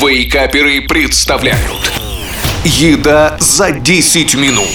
Вейкаперы представляют Еда за 10 минут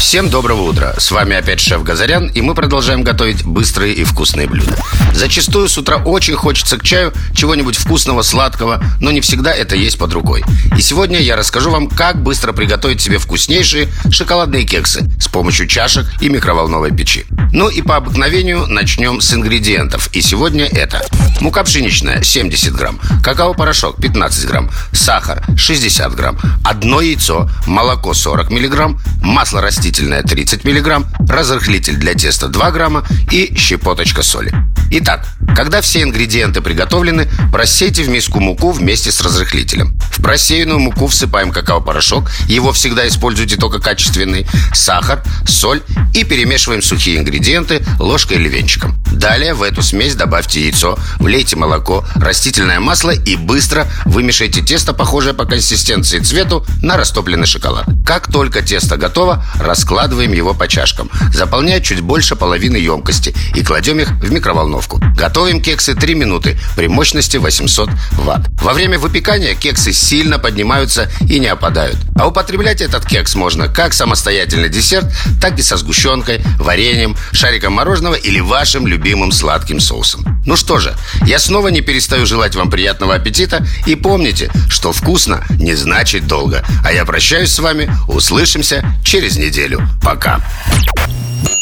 Всем доброго утра! С вами опять шеф Газарян, и мы продолжаем готовить быстрые и вкусные блюда. Зачастую с утра очень хочется к чаю чего-нибудь вкусного, сладкого, но не всегда это есть под рукой. И сегодня я расскажу вам, как быстро приготовить себе вкуснейшие шоколадные кексы с помощью чашек и микроволновой печи. Ну и по обыкновению начнем с ингредиентов. И сегодня это мука пшеничная 70 грамм, какао-порошок 15 грамм, сахар 60 грамм, одно яйцо, молоко 40 миллиграмм, масло растительное растительное 30 мг, разрыхлитель для теста 2 грамма и щепоточка соли. Итак, когда все ингредиенты приготовлены, просейте в миску муку вместе с разрыхлителем. В просеянную муку всыпаем какао-порошок, его всегда используйте только качественный, сахар, соль и перемешиваем сухие ингредиенты ложкой или венчиком. Далее в эту смесь добавьте яйцо, влейте молоко, растительное масло и быстро вымешайте тесто, похожее по консистенции и цвету, на растопленный шоколад. Как только тесто готово, раскладываем его по чашкам, заполняя чуть больше половины емкости и кладем их в микроволновку. Готовим кексы 3 минуты при мощности 800 Вт. Во время выпекания кексы сильно поднимаются и не опадают. А употреблять этот кекс можно как самостоятельный десерт, так и со сгущенкой, вареньем, шариком мороженого или вашим любимым сладким соусом. Ну что же, я снова не перестаю желать вам приятного аппетита и помните, что вкусно не значит долго. А я прощаюсь с вами, услышимся через неделю. Пока.